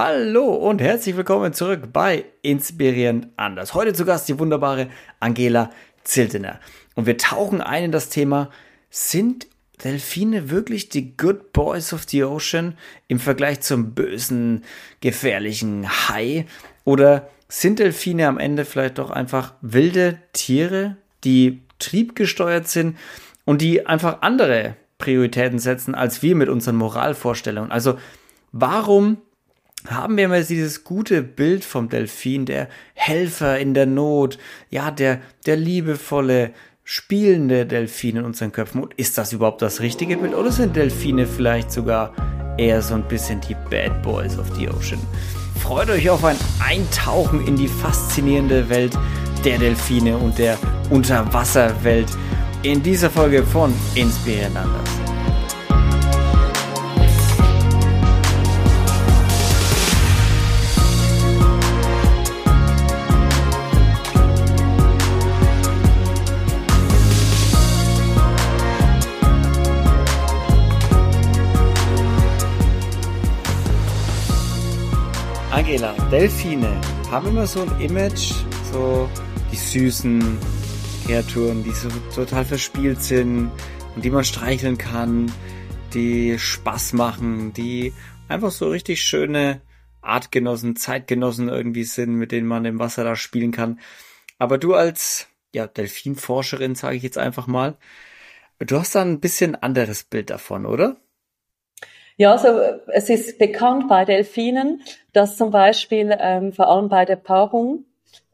Hallo und herzlich willkommen zurück bei Inspirierend anders. Heute zu Gast die wunderbare Angela Ziltener. Und wir tauchen ein in das Thema, sind Delfine wirklich die Good Boys of the Ocean im Vergleich zum bösen, gefährlichen Hai? Oder sind Delfine am Ende vielleicht doch einfach wilde Tiere, die triebgesteuert sind und die einfach andere Prioritäten setzen als wir mit unseren Moralvorstellungen? Also warum haben wir immer dieses gute Bild vom Delfin, der Helfer in der Not, ja, der, der liebevolle, spielende Delfin in unseren Köpfen. Und ist das überhaupt das richtige Bild? Oder sind Delfine vielleicht sogar eher so ein bisschen die Bad Boys of the Ocean? Freut euch auf ein Eintauchen in die faszinierende Welt der Delfine und der Unterwasserwelt in dieser Folge von Inspirieren Delfine haben immer so ein Image, so die süßen Kreaturen, die so total verspielt sind und die man streicheln kann, die Spaß machen, die einfach so richtig schöne Artgenossen, Zeitgenossen irgendwie sind, mit denen man im Wasser da spielen kann. Aber du als ja, Delfinforscherin, sage ich jetzt einfach mal, du hast da ein bisschen anderes Bild davon, oder? Ja, also es ist bekannt bei Delfinen, dass zum Beispiel ähm, vor allem bei der Paarung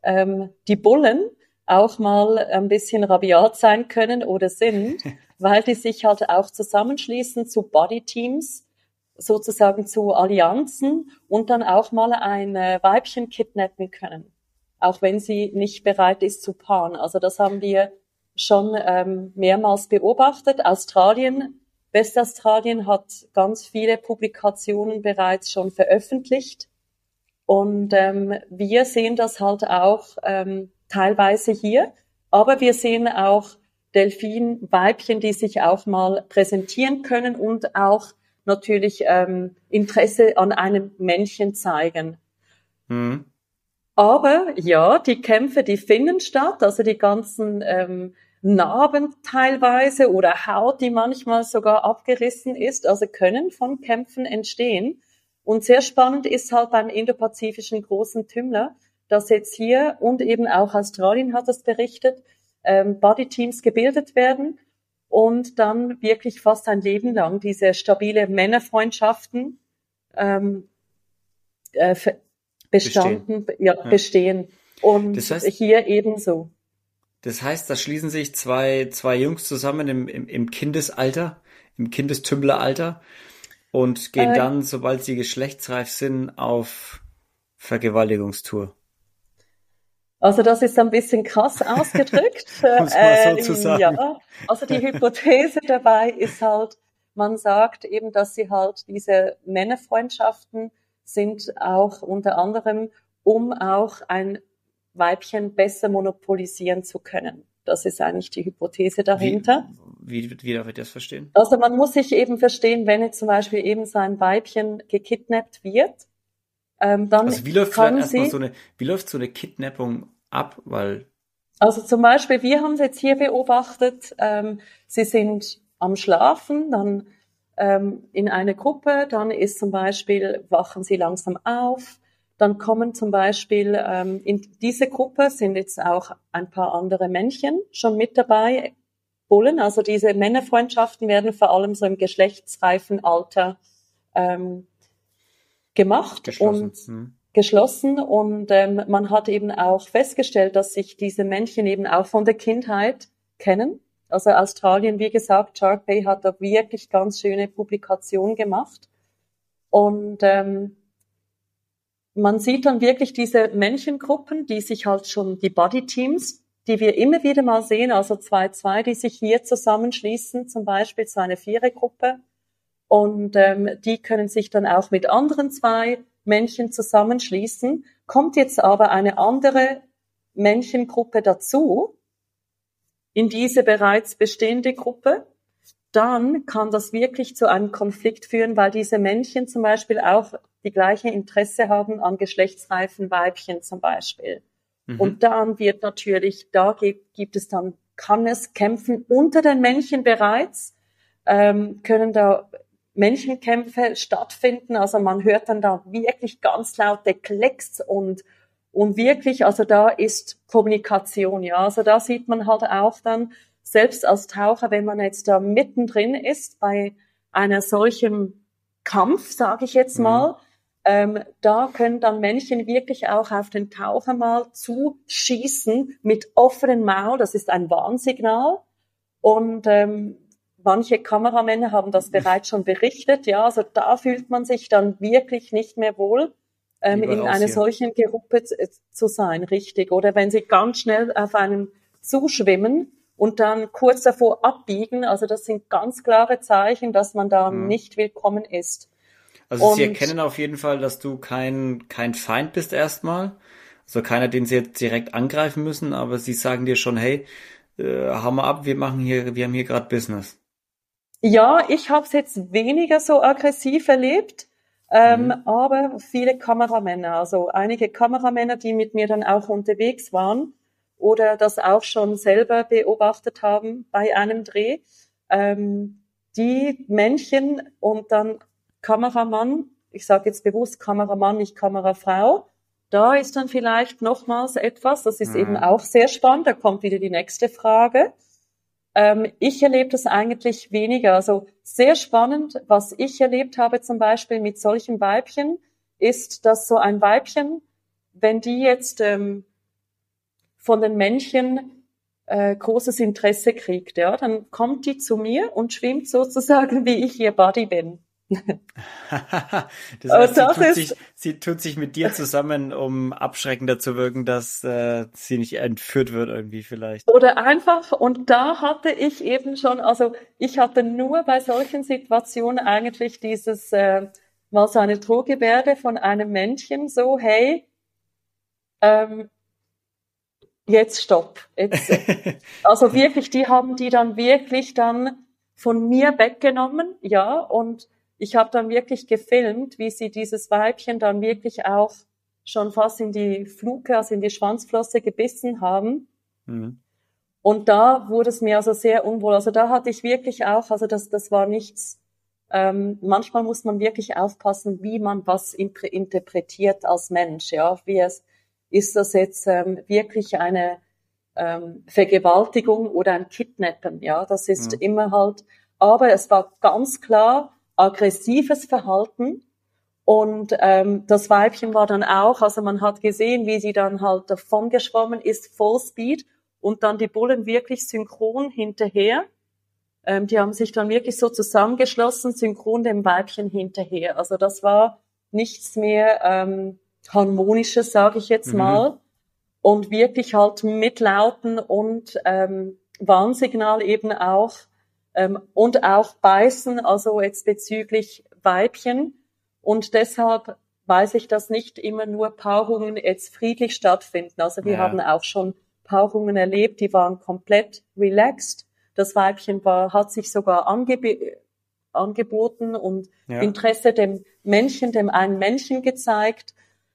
ähm, die Bullen auch mal ein bisschen rabiat sein können oder sind, weil die sich halt auch zusammenschließen zu Bodyteams, sozusagen zu Allianzen und dann auch mal ein äh, Weibchen kidnappen können, auch wenn sie nicht bereit ist zu paaren. Also das haben wir schon ähm, mehrmals beobachtet. Australien Westaustralien hat ganz viele Publikationen bereits schon veröffentlicht. Und ähm, wir sehen das halt auch ähm, teilweise hier, aber wir sehen auch Delfinweibchen, die sich auch mal präsentieren können und auch natürlich ähm, Interesse an einem Männchen zeigen. Mhm. Aber ja, die Kämpfe, die finden statt, also die ganzen ähm, Narben teilweise oder Haut, die manchmal sogar abgerissen ist, also können von Kämpfen entstehen. Und sehr spannend ist halt beim indopazifischen großen Tümmler, dass jetzt hier und eben auch Australien hat das berichtet, ähm, Bodyteams gebildet werden und dann wirklich fast ein Leben lang diese stabile Männerfreundschaften ähm, äh, bestanden, bestehen. Ja, ja, bestehen. Und das heißt, hier ebenso. Das heißt, da schließen sich zwei, zwei Jungs zusammen im, im, im Kindesalter, im Kindestümmleralter und gehen äh, dann, sobald sie geschlechtsreif sind, auf Vergewaltigungstour. Also das ist ein bisschen krass ausgedrückt. Man so sagen. Ja, also die Hypothese dabei ist halt, man sagt eben, dass sie halt diese Männerfreundschaften sind auch unter anderem, um auch ein Weibchen besser monopolisieren zu können. Das ist eigentlich die Hypothese dahinter. Wie, wie, wie darf ich das verstehen? Also man muss sich eben verstehen, wenn jetzt zum Beispiel eben so ein Weibchen gekidnappt wird, ähm, dann also wie läuft kann sie, so eine, wie läuft so eine Kidnappung ab? Weil also zum Beispiel, wir haben es jetzt hier beobachtet, ähm, sie sind am Schlafen, dann ähm, in eine Gruppe, dann ist zum Beispiel, wachen sie langsam auf, dann kommen zum Beispiel ähm, in diese Gruppe sind jetzt auch ein paar andere Männchen schon mit dabei, Bullen. Also diese Männerfreundschaften werden vor allem so im geschlechtsreifen Alter ähm, gemacht geschlossen. und hm. geschlossen. Und ähm, man hat eben auch festgestellt, dass sich diese Männchen eben auch von der Kindheit kennen. Also Australien, wie gesagt, Shark Bay hat da wirklich ganz schöne Publikationen gemacht. Und ähm, man sieht dann wirklich diese Männchengruppen, die sich halt schon, die Bodyteams, die wir immer wieder mal sehen, also zwei, zwei, die sich hier zusammenschließen, zum Beispiel zu einer Vierergruppe. Und ähm, die können sich dann auch mit anderen zwei Männchen zusammenschließen. Kommt jetzt aber eine andere Männchengruppe dazu, in diese bereits bestehende Gruppe, dann kann das wirklich zu einem Konflikt führen, weil diese Männchen zum Beispiel auch die gleiche Interesse haben an geschlechtsreifen Weibchen zum Beispiel. Mhm. Und dann wird natürlich, da gibt, gibt es dann, kann es kämpfen unter den Männchen bereits, ähm, können da Männchenkämpfe stattfinden. Also man hört dann da wirklich ganz laute Klecks und und wirklich, also da ist Kommunikation, ja. Also da sieht man halt auch dann, selbst als Taucher, wenn man jetzt da mittendrin ist bei einer solchen Kampf, sage ich jetzt mhm. mal, mhm. ähm, da können dann Männchen wirklich auch auf den Taucher mal zuschießen mit offenem Maul. Das ist ein Warnsignal. Und ähm, manche Kameramänner haben das bereits schon berichtet. Ja, also da fühlt man sich dann wirklich nicht mehr wohl ähm, in einer solchen Gruppe zu, zu sein, richtig. Oder wenn sie ganz schnell auf einen zuschwimmen und dann kurz davor abbiegen, also das sind ganz klare Zeichen, dass man da mhm. nicht willkommen ist. Also und, sie erkennen auf jeden Fall, dass du kein, kein Feind bist erstmal. Also keiner, den sie jetzt direkt angreifen müssen, aber sie sagen dir schon, hey, äh, hau mal ab, wir machen hier, wir haben hier gerade Business. Ja, ich habe es jetzt weniger so aggressiv erlebt. Ähm, mhm. Aber viele Kameramänner, also einige Kameramänner, die mit mir dann auch unterwegs waren oder das auch schon selber beobachtet haben bei einem Dreh, ähm, die Männchen und dann Kameramann, ich sage jetzt bewusst Kameramann, nicht Kamerafrau, da ist dann vielleicht nochmals etwas, das ist mhm. eben auch sehr spannend, da kommt wieder die nächste Frage. Ähm, ich erlebe das eigentlich weniger. Also sehr spannend, was ich erlebt habe zum Beispiel mit solchen Weibchen, ist, dass so ein Weibchen, wenn die jetzt ähm, von den Männchen äh, großes Interesse kriegt, ja, dann kommt die zu mir und schwimmt sozusagen, wie ich ihr Buddy bin. das heißt, das sie, tut sich, sie, tut sich, mit dir zusammen, um abschreckender zu wirken, dass äh, sie nicht entführt wird irgendwie vielleicht. Oder einfach, und da hatte ich eben schon, also ich hatte nur bei solchen Situationen eigentlich dieses, äh, mal so eine Drohgebärde von einem Männchen, so, hey, ähm, jetzt stopp. Jetzt, also wirklich, die haben die dann wirklich dann von mir weggenommen, ja, und ich habe dann wirklich gefilmt, wie sie dieses Weibchen dann wirklich auch schon fast in die Fluke, also in die Schwanzflosse gebissen haben. Mhm. Und da wurde es mir also sehr unwohl. Also da hatte ich wirklich auch, also das, das war nichts. Ähm, manchmal muss man wirklich aufpassen, wie man was interpretiert als Mensch. Ja, wie es ist das jetzt ähm, wirklich eine ähm, Vergewaltigung oder ein Kidnappen? Ja, das ist mhm. immer halt. Aber es war ganz klar, aggressives Verhalten. Und ähm, das Weibchen war dann auch, also man hat gesehen, wie sie dann halt davon geschwommen ist, Vollspeed und dann die Bullen wirklich synchron hinterher. Ähm, die haben sich dann wirklich so zusammengeschlossen, synchron dem Weibchen hinterher. Also das war nichts mehr ähm, harmonisches, sage ich jetzt mhm. mal. Und wirklich halt mit Lauten und ähm, Warnsignal eben auch ähm, und auch beißen, also jetzt bezüglich Weibchen. Und deshalb weiß ich, dass nicht immer nur Paarungen jetzt friedlich stattfinden. Also wir ja. haben auch schon Paarungen erlebt, die waren komplett relaxed. Das Weibchen war, hat sich sogar angeb angeboten und ja. Interesse dem Männchen, dem einen Männchen gezeigt.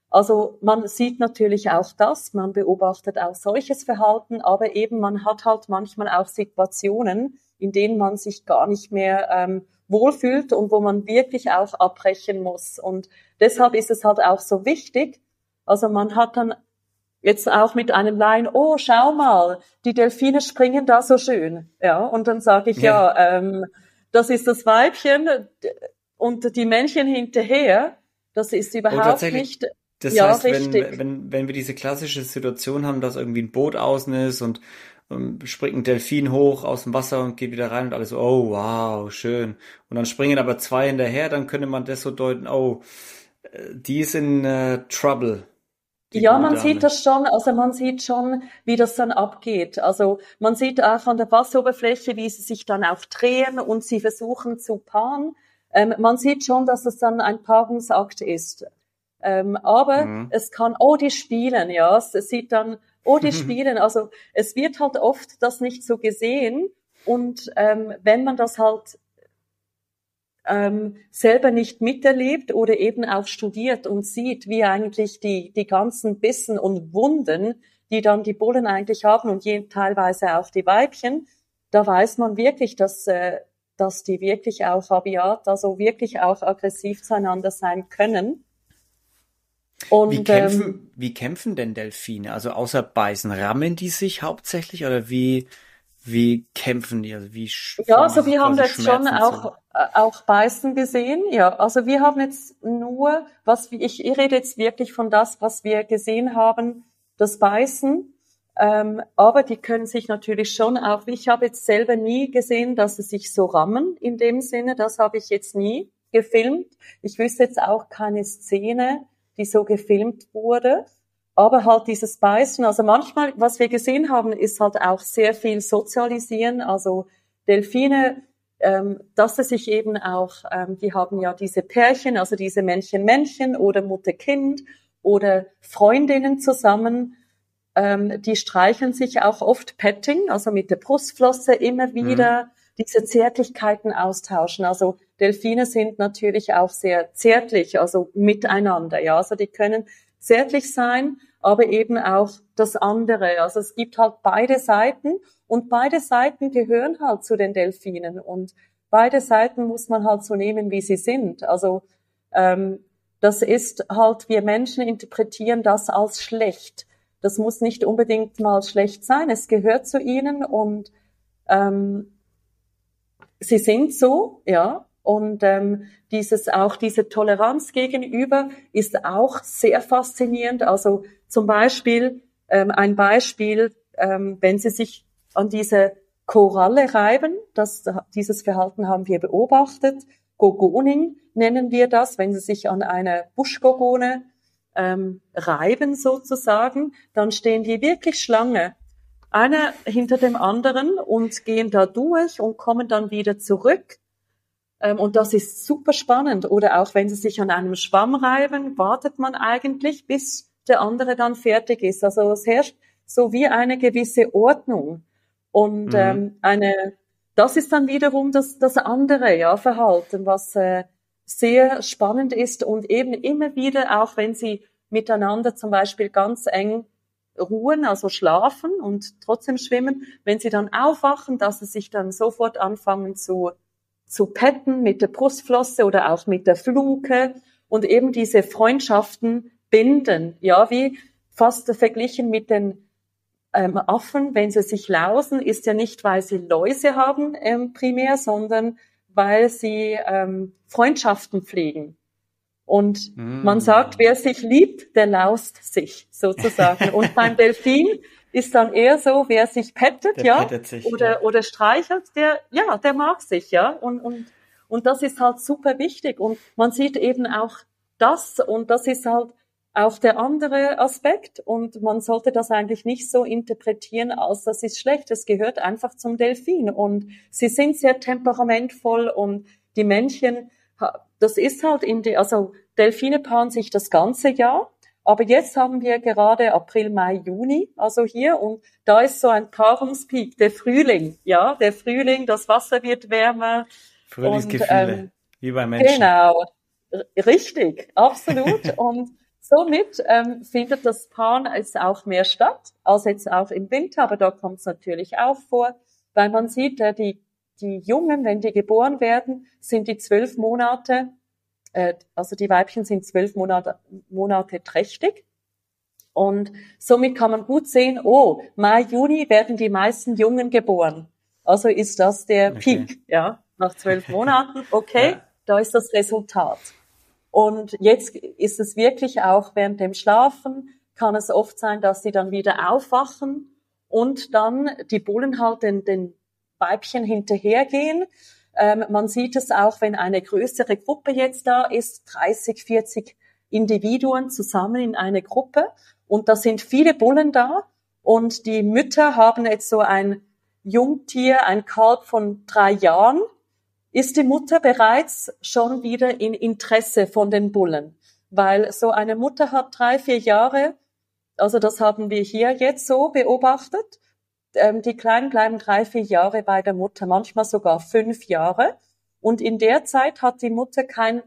Also man sieht natürlich auch das, man beobachtet auch solches Verhalten, aber eben man hat halt manchmal auch Situationen, in denen man sich gar nicht mehr ähm, wohlfühlt und wo man wirklich auch abbrechen muss. Und deshalb ist es halt auch so wichtig. Also man hat dann jetzt auch mit einem Laien, oh, schau mal, die Delfine springen da so schön. Ja, und dann sage ich, ja, ja ähm, das ist das Weibchen und die Männchen hinterher. Das ist überhaupt nicht. Das ja, heißt, wenn, wenn, wenn wir diese klassische Situation haben, dass irgendwie ein Boot außen ist und ähm, springt ein Delfin hoch aus dem Wasser und geht wieder rein und alles so, oh wow, schön. Und dann springen aber zwei hinterher, dann könnte man das so deuten, oh, äh, die ist in äh, Trouble. Ja, man sieht das schon, also man sieht schon, wie das dann abgeht. Also man sieht auch an der Wasseroberfläche, wie sie sich dann auch drehen und sie versuchen zu paaren. Ähm, man sieht schon, dass es dann ein Paarungsakt ist. Ähm, aber mhm. es kann, oh, die spielen, ja. Es sieht dann oh, die spielen. Also es wird halt oft das nicht so gesehen. Und ähm, wenn man das halt ähm, selber nicht miterlebt oder eben auch studiert und sieht, wie eigentlich die, die ganzen Bissen und Wunden, die dann die Bullen eigentlich haben und je, teilweise auch die Weibchen, da weiß man wirklich, dass, äh, dass die wirklich auch rabiat, also wirklich auch aggressiv zueinander sein können. Und, wie, kämpfen, ähm, wie kämpfen denn Delfine? Also außer beißen, rammen die sich hauptsächlich oder wie, wie kämpfen die? Also wie ja, also wir haben jetzt schon auch, äh, auch beißen gesehen. Ja, also wir haben jetzt nur, was ich, ich rede jetzt wirklich von das, was wir gesehen haben, das Beißen. Ähm, aber die können sich natürlich schon auch, ich habe jetzt selber nie gesehen, dass sie sich so rammen in dem Sinne. Das habe ich jetzt nie gefilmt. Ich wüsste jetzt auch keine Szene, die so gefilmt wurde. Aber halt dieses Beißen, also manchmal, was wir gesehen haben, ist halt auch sehr viel Sozialisieren. Also Delfine, ähm, dass sie sich eben auch, ähm, die haben ja diese Pärchen, also diese Männchen-Männchen oder Mutter-Kind oder Freundinnen zusammen, ähm, die streicheln sich auch oft Petting, also mit der Brustflosse immer mhm. wieder mhm. diese Zärtlichkeiten austauschen. Also Delfine sind natürlich auch sehr zärtlich, also miteinander, ja. Also die können zärtlich sein, aber eben auch das andere. Also es gibt halt beide Seiten und beide Seiten gehören halt zu den Delfinen und beide Seiten muss man halt so nehmen, wie sie sind. Also ähm, das ist halt, wir Menschen interpretieren das als schlecht. Das muss nicht unbedingt mal schlecht sein. Es gehört zu ihnen und ähm, sie sind so, ja. Und ähm, dieses auch diese Toleranz gegenüber ist auch sehr faszinierend. Also zum Beispiel ähm, ein Beispiel, ähm, wenn Sie sich an diese Koralle reiben, das, dieses Verhalten haben wir beobachtet. Gogoning nennen wir das, wenn Sie sich an eine Buschgogone ähm, reiben sozusagen, dann stehen die wirklich Schlange, einer hinter dem anderen und gehen da durch und kommen dann wieder zurück und das ist super spannend. Oder auch wenn sie sich an einem Schwamm reiben, wartet man eigentlich, bis der andere dann fertig ist. Also es herrscht so wie eine gewisse Ordnung. Und mhm. ähm, eine, das ist dann wiederum das, das andere ja, Verhalten, was äh, sehr spannend ist und eben immer wieder, auch wenn sie miteinander zum Beispiel ganz eng ruhen, also schlafen und trotzdem schwimmen, wenn sie dann aufwachen, dass sie sich dann sofort anfangen zu zu petten mit der Brustflosse oder auch mit der Fluke und eben diese Freundschaften binden. Ja, wie fast verglichen mit den ähm, Affen, wenn sie sich lausen, ist ja nicht, weil sie Läuse haben ähm, primär, sondern weil sie ähm, Freundschaften pflegen. Und mm. man sagt, wer sich liebt, der laust sich sozusagen. Und beim Delfin ist dann eher so, wer sich pettet, der ja, pettet sich, oder, ja. oder streichelt, der, ja, der mag sich, ja, und, und, und das ist halt super wichtig. Und man sieht eben auch das und das ist halt auch der andere Aspekt. Und man sollte das eigentlich nicht so interpretieren, als das ist schlecht. Es gehört einfach zum Delfin. Und sie sind sehr temperamentvoll. Und die Männchen, das ist halt in die, also Delfine paaren sich das ganze Jahr aber jetzt haben wir gerade April, Mai, Juni, also hier, und da ist so ein Paarungspeak, der Frühling, ja, der Frühling, das Wasser wird wärmer. Frühlingsgefühle, ähm, wie bei Menschen. Genau, richtig, absolut. und somit ähm, findet das Paaren jetzt auch mehr statt, als jetzt auch im Winter, aber da kommt es natürlich auch vor, weil man sieht, äh, die, die Jungen, wenn die geboren werden, sind die zwölf Monate äh, also die Weibchen sind zwölf Monate, Monate trächtig. Und somit kann man gut sehen, oh, Mai, Juni werden die meisten Jungen geboren. Also ist das der okay. Peak, ja, nach zwölf Monaten. Okay, ja. da ist das Resultat. Und jetzt ist es wirklich auch während dem Schlafen, kann es oft sein, dass sie dann wieder aufwachen und dann die Bullen halt den, den Weibchen hinterhergehen ähm, man sieht es auch, wenn eine größere Gruppe jetzt da ist, 30, 40 Individuen zusammen in eine Gruppe. Und da sind viele Bullen da. Und die Mütter haben jetzt so ein Jungtier, ein Kalb von drei Jahren, ist die Mutter bereits schon wieder in Interesse von den Bullen, weil so eine Mutter hat drei, vier Jahre, also das haben wir hier jetzt so beobachtet ähm, die Kleinen bleiben drei, vier Jahre bei der Mutter, manchmal sogar fünf Jahre. Und in der Zeit hat die Mutter kein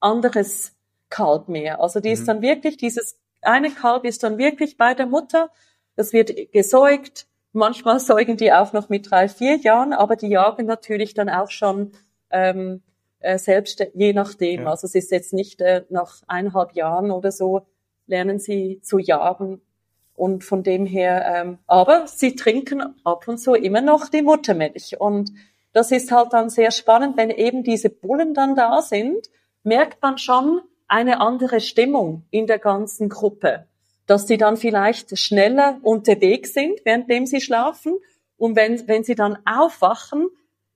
anderes Kalb mehr. Also die mhm. ist dann wirklich, dieses eine Kalb ist dann wirklich bei der Mutter. Das wird gesäugt. Manchmal säugen die auch noch mit drei, vier Jahren, aber die jagen natürlich dann auch schon ähm, äh, selbst, je nachdem. Ja. Also es ist jetzt nicht äh, nach eineinhalb Jahren oder so, lernen sie zu jagen. Und von dem her, ähm, aber sie trinken ab und zu immer noch die Muttermilch. Und das ist halt dann sehr spannend, wenn eben diese Bullen dann da sind, merkt man schon eine andere Stimmung in der ganzen Gruppe. Dass sie dann vielleicht schneller unterwegs sind, währenddem sie schlafen. Und wenn, wenn sie dann aufwachen,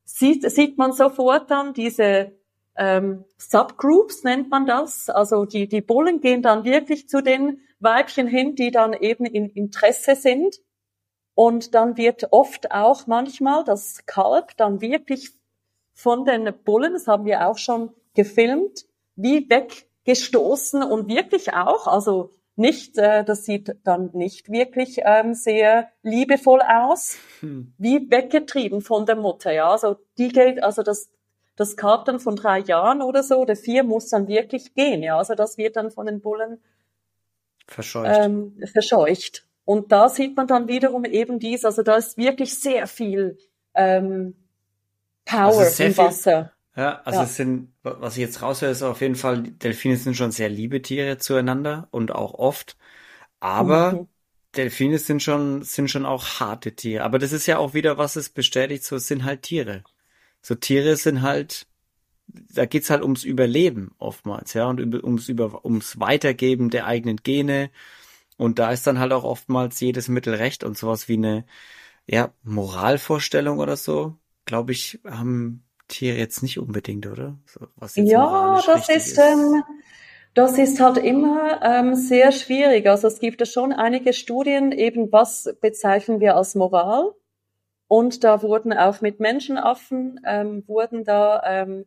sieht, sieht man sofort dann diese ähm, Subgroups nennt man das. Also die, die Bullen gehen dann wirklich zu den Weibchen hin, die dann eben in Interesse sind. Und dann wird oft auch manchmal das Kalb dann wirklich von den Bullen, das haben wir auch schon gefilmt, wie weggestoßen und wirklich auch, also nicht, äh, das sieht dann nicht wirklich ähm, sehr liebevoll aus, hm. wie weggetrieben von der Mutter, ja. Also die geht, also das das Kalb dann von drei Jahren oder so oder vier muss dann wirklich gehen. Ja, also das wird dann von den Bullen verscheucht. Ähm, verscheucht. Und da sieht man dann wiederum eben dies, also da ist wirklich sehr viel ähm, Power also im Wasser. Viel, ja, also ja. es sind, was ich jetzt raushöre, ist auf jeden Fall, Delfine sind schon sehr liebe Tiere zueinander und auch oft. Aber mhm. Delfine sind schon, sind schon auch harte Tiere. Aber das ist ja auch wieder, was es bestätigt, so es sind halt Tiere so Tiere sind halt, da geht's halt ums Überleben oftmals, ja, und ums, über, ums Weitergeben der eigenen Gene. Und da ist dann halt auch oftmals jedes Mittel recht und sowas wie eine, ja, Moralvorstellung oder so, glaube ich, haben Tiere jetzt nicht unbedingt, oder? So, ja, das ist, ist. Ähm, das ist halt immer ähm, sehr schwierig. Also es gibt ja schon einige Studien, eben was bezeichnen wir als Moral und da wurden auch mit Menschenaffen ähm, wurden da ähm,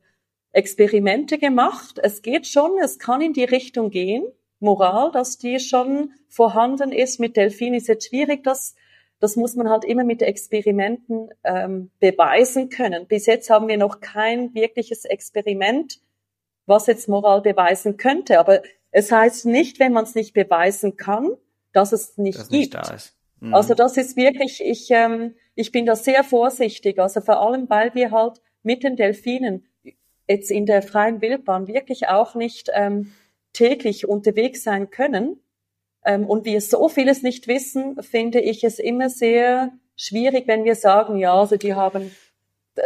Experimente gemacht. Es geht schon, es kann in die Richtung gehen, Moral, dass die schon vorhanden ist. Mit Delfinen ist jetzt schwierig, das, das muss man halt immer mit Experimenten ähm, beweisen können. Bis jetzt haben wir noch kein wirkliches Experiment, was jetzt Moral beweisen könnte. Aber es heißt nicht, wenn man es nicht beweisen kann, dass es nicht das gibt. Nicht mhm. Also das ist wirklich, ich, ähm, ich bin da sehr vorsichtig, also vor allem, weil wir halt mit den Delfinen jetzt in der freien Wildbahn wirklich auch nicht ähm, täglich unterwegs sein können ähm, und wir so vieles nicht wissen, finde ich es immer sehr schwierig, wenn wir sagen, ja, also die haben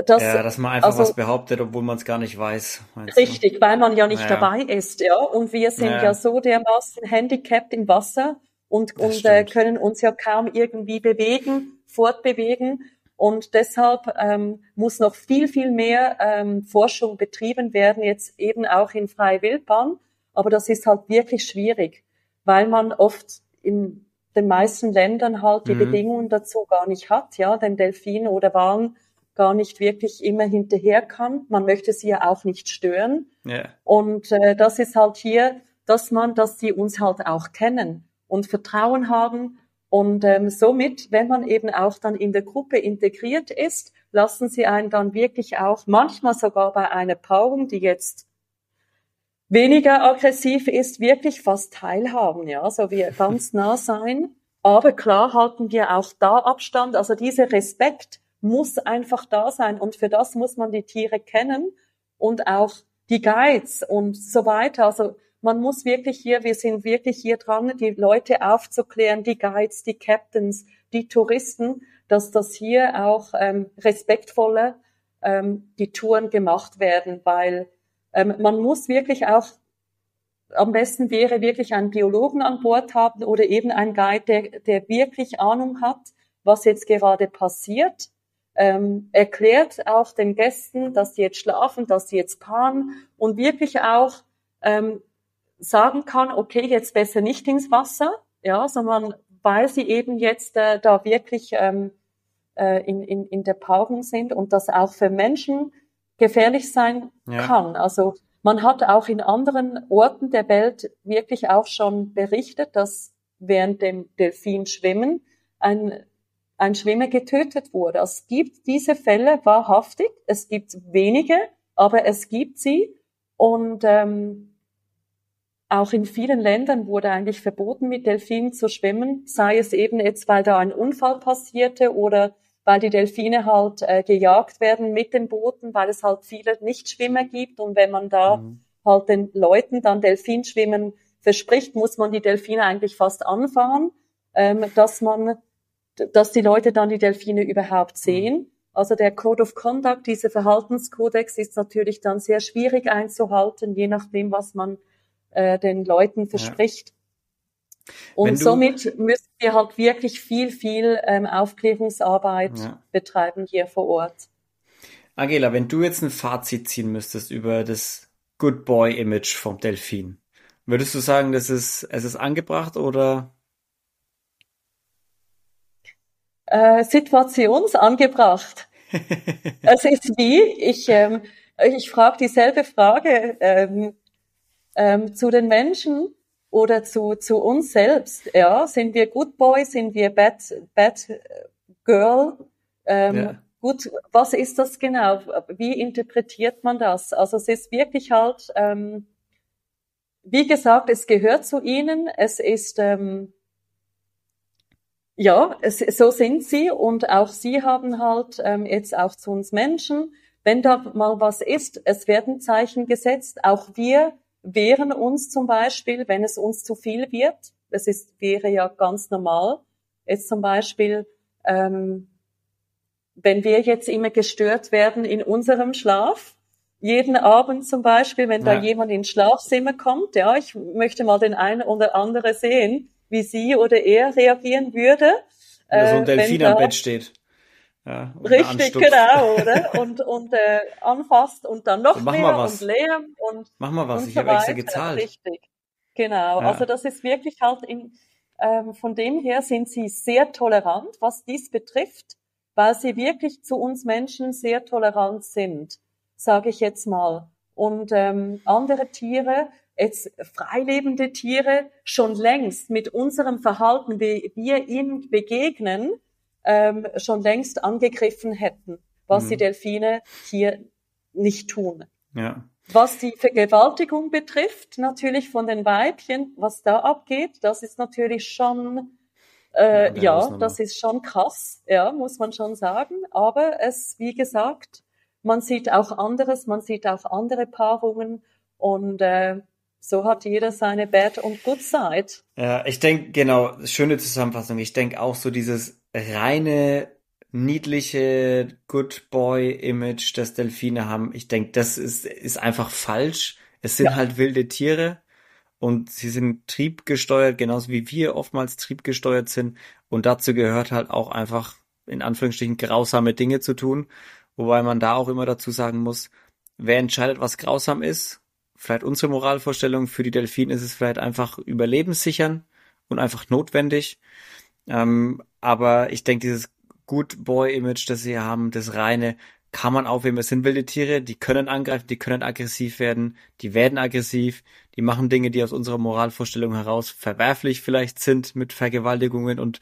das, ja, dass man einfach also, was behauptet, obwohl man es gar nicht weiß. Richtig, du? weil man ja nicht naja. dabei ist, ja. Und wir sind naja. ja so dermaßen handicapped im Wasser und, und äh, können uns ja kaum irgendwie bewegen fortbewegen. Und deshalb ähm, muss noch viel, viel mehr ähm, Forschung betrieben werden, jetzt eben auch in freie Wildbahn. Aber das ist halt wirklich schwierig, weil man oft in den meisten Ländern halt die mhm. Bedingungen dazu gar nicht hat, ja, den Delfin oder Walen gar nicht wirklich immer hinterher kann. Man möchte sie ja auch nicht stören. Yeah. Und äh, das ist halt hier, dass man, dass sie uns halt auch kennen und Vertrauen haben und ähm, somit, wenn man eben auch dann in der Gruppe integriert ist, lassen sie einen dann wirklich auch manchmal sogar bei einer Paarung, die jetzt weniger aggressiv ist, wirklich fast teilhaben, ja, so wie ganz nah sein. Aber klar halten wir auch da Abstand. Also dieser Respekt muss einfach da sein und für das muss man die Tiere kennen und auch die Guides und so weiter. Also man muss wirklich hier, wir sind wirklich hier dran, die Leute aufzuklären, die Guides, die Captains, die Touristen, dass das hier auch ähm, respektvolle ähm, die Touren gemacht werden, weil ähm, man muss wirklich auch am besten wäre wirklich einen Biologen an Bord haben oder eben ein Guide, der, der wirklich Ahnung hat, was jetzt gerade passiert, ähm, erklärt auch den Gästen, dass sie jetzt schlafen, dass sie jetzt paaren und wirklich auch ähm, sagen kann, okay, jetzt besser nicht ins Wasser, ja, sondern weil sie eben jetzt äh, da wirklich ähm, äh, in, in, in der Paarung sind und das auch für Menschen gefährlich sein ja. kann. Also man hat auch in anderen Orten der Welt wirklich auch schon berichtet, dass während dem Delfin schwimmen ein ein Schwimmer getötet wurde. Es gibt diese Fälle wahrhaftig, es gibt wenige, aber es gibt sie. Und ähm, auch in vielen Ländern wurde eigentlich verboten, mit Delfinen zu schwimmen, sei es eben jetzt, weil da ein Unfall passierte oder weil die Delfine halt äh, gejagt werden mit den Booten, weil es halt viele Nichtschwimmer gibt und wenn man da mhm. halt den Leuten dann Delfinschwimmen verspricht, muss man die Delfine eigentlich fast anfahren, ähm, dass man, dass die Leute dann die Delfine überhaupt mhm. sehen. Also der Code of Conduct, dieser Verhaltenskodex ist natürlich dann sehr schwierig einzuhalten, je nachdem, was man äh, den Leuten verspricht. Ja. Und somit müssen wir halt wirklich viel, viel ähm, Aufklärungsarbeit ja. betreiben hier vor Ort. Angela, wenn du jetzt ein Fazit ziehen müsstest über das Good Boy Image vom Delfin, würdest du sagen, das ist, es ist angebracht oder? Äh, situationsangebracht. es ist wie, ich, ähm, ich frage dieselbe Frage ähm, ähm, zu den Menschen oder zu, zu uns selbst. Ja, sind wir Good Boy, sind wir Bad, Bad Girl? Ähm, ja. Gut, was ist das genau? Wie interpretiert man das? Also es ist wirklich halt, ähm, wie gesagt, es gehört zu ihnen. Es ist ähm, ja, es, so sind sie und auch sie haben halt ähm, jetzt auch zu uns Menschen, wenn da mal was ist, es werden Zeichen gesetzt. Auch wir wehren uns zum Beispiel, wenn es uns zu viel wird. Das ist, wäre ja ganz normal. Jetzt zum Beispiel, ähm, wenn wir jetzt immer gestört werden in unserem Schlaf, jeden Abend zum Beispiel, wenn ja. da jemand ins Schlafzimmer kommt, ja, ich möchte mal den einen oder andere sehen, wie sie oder er reagieren würde. Wenn da so ein äh, Delfin am Bett steht. Ja, Richtig, genau, oder? Und, und äh, anfasst und dann noch mehr und Lärm und Mach mal was, ich so habe extra gezahlt. Richtig, genau. Ja. Also das ist wirklich halt in, ähm, von dem her sind sie sehr tolerant, was dies betrifft, weil sie wirklich zu uns Menschen sehr tolerant sind, sage ich jetzt mal. Und ähm, andere Tiere, jetzt freilebende Tiere, schon längst mit unserem Verhalten, wie wir ihnen begegnen, ähm, schon längst angegriffen hätten, was mhm. die Delfine hier nicht tun. Ja. Was die Vergewaltigung betrifft, natürlich von den Weibchen, was da abgeht, das ist natürlich schon, äh, ja, ja das ist schon krass, ja, muss man schon sagen. Aber es, wie gesagt, man sieht auch anderes, man sieht auch andere Paarungen und äh, so hat jeder seine Bad und Good Side. Ja, ich denke, genau, schöne Zusammenfassung. Ich denke auch so dieses reine niedliche Good Boy Image, das Delfine haben. Ich denke, das ist, ist einfach falsch. Es sind ja. halt wilde Tiere und sie sind triebgesteuert, genauso wie wir oftmals triebgesteuert sind. Und dazu gehört halt auch einfach in Anführungsstrichen grausame Dinge zu tun. Wobei man da auch immer dazu sagen muss, wer entscheidet, was grausam ist. Vielleicht unsere Moralvorstellung für die Delfine ist es vielleicht einfach überlebenssichern und einfach notwendig. Ähm, aber ich denke, dieses Good Boy-Image, das sie haben, das reine, kann man aufheben. Es sind wilde Tiere, die können angreifen, die können aggressiv werden, die werden aggressiv, die machen Dinge, die aus unserer Moralvorstellung heraus verwerflich vielleicht sind mit Vergewaltigungen und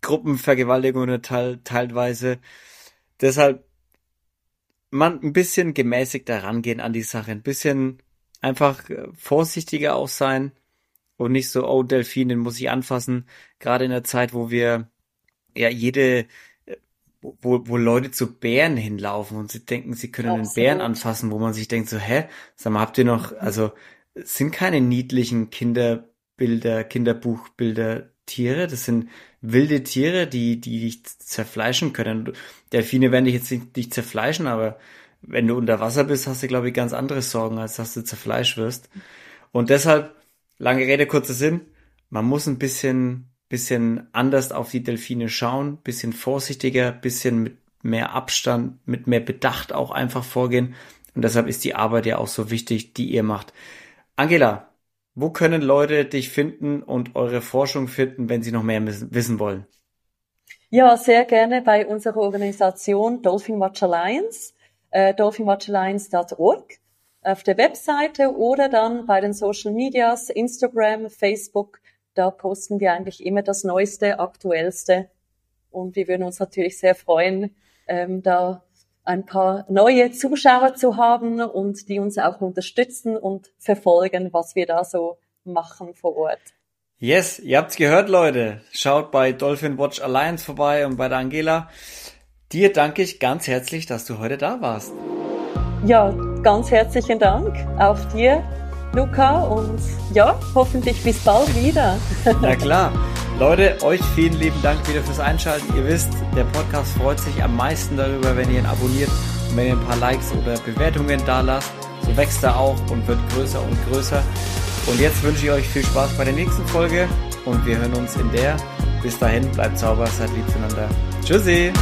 Gruppenvergewaltigungen teil teilweise. Deshalb man ein bisschen gemäßigter rangehen an die Sache, ein bisschen einfach äh, vorsichtiger auch sein und nicht so, oh, Delfin, den muss ich anfassen. Gerade in der Zeit, wo wir ja jede, äh, wo, wo Leute zu Bären hinlaufen und sie denken, sie können Absolut. einen Bären anfassen, wo man sich denkt, so, hä, sag mal, habt ihr noch, also sind keine niedlichen Kinderbilder, Kinderbuchbilder Tiere, das sind wilde Tiere, die, die dich zerfleischen können. Delfine werden dich jetzt nicht, nicht zerfleischen, aber wenn du unter Wasser bist, hast du, glaube ich, ganz andere Sorgen, als dass du zerfleischt wirst. Und deshalb, lange Rede, kurzer Sinn, man muss ein bisschen, bisschen anders auf die Delfine schauen, bisschen vorsichtiger, bisschen mit mehr Abstand, mit mehr Bedacht auch einfach vorgehen. Und deshalb ist die Arbeit ja auch so wichtig, die ihr macht. Angela, wo können Leute dich finden und eure Forschung finden, wenn sie noch mehr wissen wollen? Ja, sehr gerne bei unserer Organisation Dolphin Watch Alliance äh, dolphinwatchalliance.org auf der Webseite oder dann bei den Social Medias, Instagram, Facebook. Da posten wir eigentlich immer das Neueste, Aktuellste Und wir würden uns natürlich sehr freuen, ähm, da ein paar neue Zuschauer zu haben und die uns auch unterstützen und verfolgen, was wir da so machen vor Ort. Yes, ihr habt's gehört, Leute. Schaut bei Dolphin Watch Alliance vorbei und bei der Angela. Dir danke ich ganz herzlich, dass du heute da warst. Ja, ganz herzlichen Dank. Auch dir, Luca. Und ja, hoffentlich bis bald wieder. Na klar. Leute, euch vielen lieben Dank wieder fürs Einschalten. Ihr wisst, der Podcast freut sich am meisten darüber, wenn ihr ihn abonniert und wenn ihr ein paar Likes oder Bewertungen da lasst. So wächst er auch und wird größer und größer. Und jetzt wünsche ich euch viel Spaß bei der nächsten Folge und wir hören uns in der. Bis dahin, bleibt sauber, seid lieb zueinander. Tschüssi!